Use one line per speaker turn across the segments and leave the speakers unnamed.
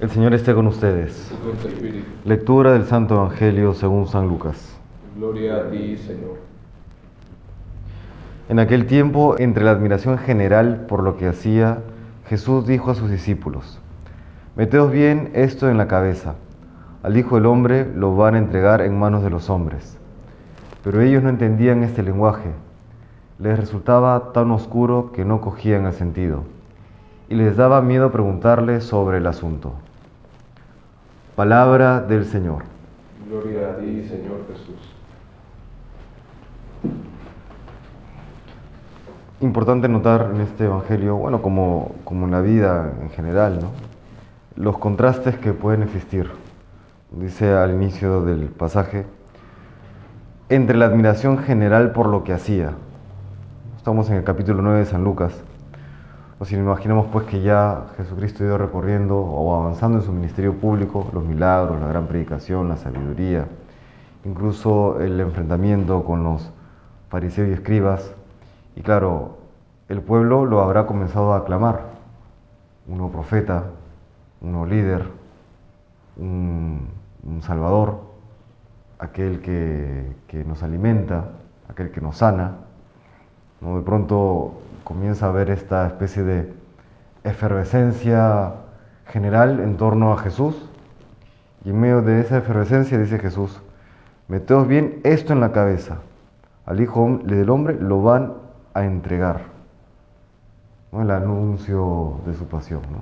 El Señor esté con ustedes.
y.
Lectura del Santo Evangelio según San Lucas.
Gloria a ti, Señor.
En aquel tiempo, entre la admiración general por lo que hacía, Jesús dijo a sus discípulos, Meteos bien esto en la cabeza. Al Hijo del Hombre lo van a entregar en manos de los hombres. Pero ellos no entendían este lenguaje. Les resultaba tan oscuro que no cogían el sentido. Y les daba miedo preguntarle sobre el asunto. Palabra del Señor.
Gloria a ti, Señor Jesús.
Importante notar en este Evangelio, bueno, como, como en la vida en general, ¿no? los contrastes que pueden existir. Dice al inicio del pasaje, entre la admiración general por lo que hacía. Estamos en el capítulo 9 de San Lucas. O si nos imaginamos pues que ya Jesucristo ha ido recorriendo o avanzando en su ministerio público, los milagros, la gran predicación, la sabiduría, incluso el enfrentamiento con los fariseos y escribas. Y claro, el pueblo lo habrá comenzado a aclamar. Un nuevo profeta, un nuevo líder, un, un salvador, aquel que, que, nos alimenta, aquel que nos sana. De pronto comienza a haber esta especie de efervescencia general en torno a Jesús. Y en medio de esa efervescencia dice Jesús, meteos bien esto en la cabeza. Al Hijo del Hombre lo van a entregar. El anuncio de su pasión. ¿no?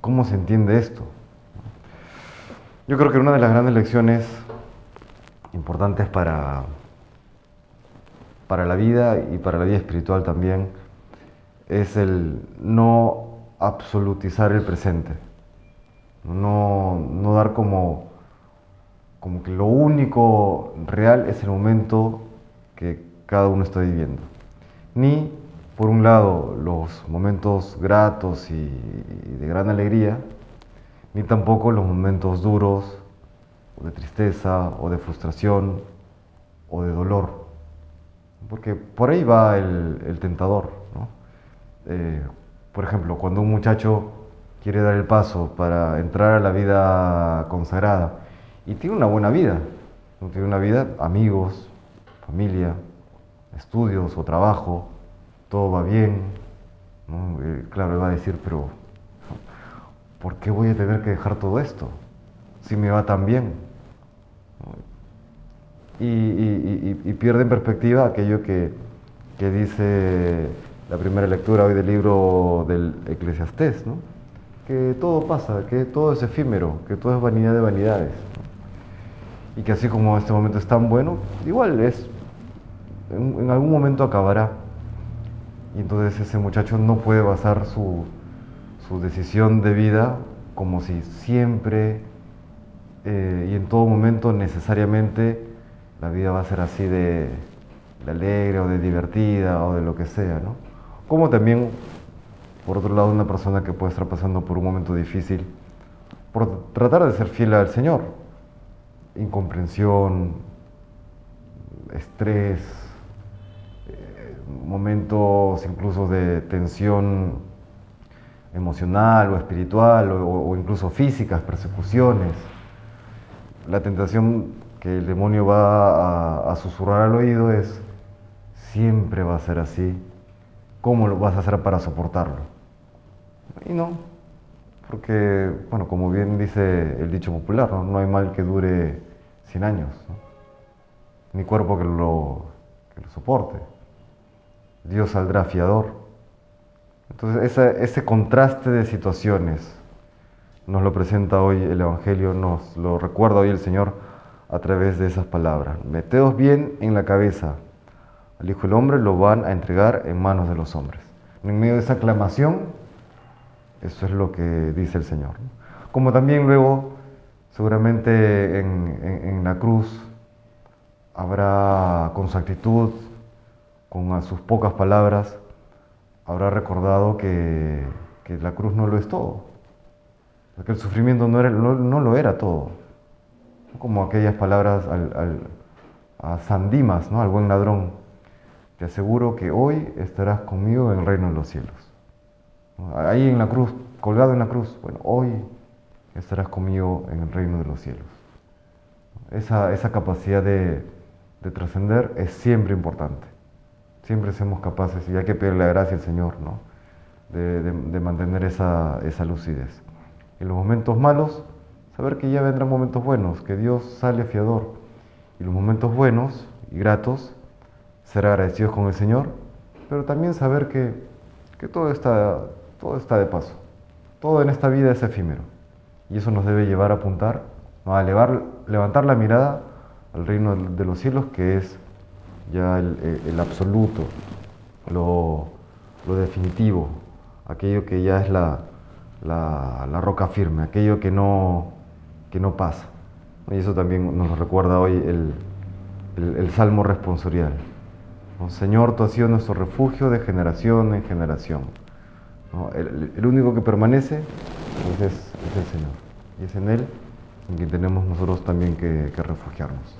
¿Cómo se entiende esto? Yo creo que una de las grandes lecciones importantes para, para la vida y para la vida espiritual también es el no absolutizar el presente, no, no dar como, como que lo único real es el momento que cada uno está viviendo, ni por un lado los momentos gratos y de gran alegría, ni tampoco los momentos duros, o de tristeza, o de frustración, o de dolor. Porque por ahí va el, tentador. ¿no? Eh, por ejemplo, cuando un muchacho quiere dar el paso para entrar a la vida consagrada y tiene una buena vida, tiene una vida, amigos, familia, estudios o trabajo, todo va bien, eh, claro, él va a decir, pero ¿por qué voy a tener que dejar todo esto? Si me va tan bien. Y, y, pierde en perspectiva aquello que, que, dice la primera lectura hoy del libro del Eclesiastés, ¿no? que todo pasa, que todo es efímero, que todo es vanidad de vanidades. Y que así como este momento es tan bueno, igual es, en, en algún momento acabará. Y entonces ese muchacho no puede basar su, su decisión de vida como si siempre eh, y en todo momento necesariamente la vida va a ser así de, alegre o de divertida o de lo que sea, ¿no? Como también, por otro lado, una persona que puede estar pasando por un momento difícil por tratar de ser fiel al Señor. Incomprensión, estrés, eh, momentos incluso de tensión emocional o espiritual o, incluso físicas, persecuciones. La tentación que el demonio va a, susurrar al oído es, siempre va a ser así, ¿cómo lo vas a hacer para soportarlo? Y no, porque, bueno, como bien dice el dicho popular, no, no hay mal que dure 100 años, ¿no? ni cuerpo que lo, que lo soporte. Dios saldrá fiador. Entonces ese, contraste de situaciones nos lo presenta hoy el Evangelio, nos lo recuerda hoy el Señor a través de esas palabras. Meteos bien en la cabeza. Al Hijo del Hombre lo van a entregar en manos de los hombres. En medio de esa aclamación, eso es lo que dice el Señor. Como también luego, seguramente en, la cruz, habrá con su actitud, con sus pocas palabras, habrá recordado que, la cruz no lo es todo, que el sufrimiento no lo era todo, como aquellas palabras al, a San Dimas, ¿no? al buen ladrón, te aseguro que hoy estarás conmigo en el reino de los cielos. Ahí en la cruz colgado en la cruz, bueno, hoy estarás conmigo en el reino de los cielos. Esa, esa capacidad de, de trascender es siempre importante. Siempre somos capaces, y hay que pedirle la gracia al Señor, ¿no? de, de, de mantener esa, esa lucidez. En los momentos malos, saber que ya vendrán momentos buenos, que Dios sale fiador. Y los momentos buenos y gratos, ser agradecidos con el Señor, pero también saber que, que todo, está, todo está de paso. Todo en esta vida es efímero. Y eso nos debe llevar a apuntar, a elevar, levantar la mirada al reino de los cielos, que es ya el, el absoluto, lo, lo, definitivo, aquello que ya es la, la, la roca firme, aquello que no, que no pasa. Y eso también nos recuerda hoy el, el, Salmo responsorial. Señor, tú has sido nuestro refugio de generación en generación. ¿no? El, el, único que permanece es, es, el Señor. Y es en Él en quien tenemos nosotros también que, que refugiarnos.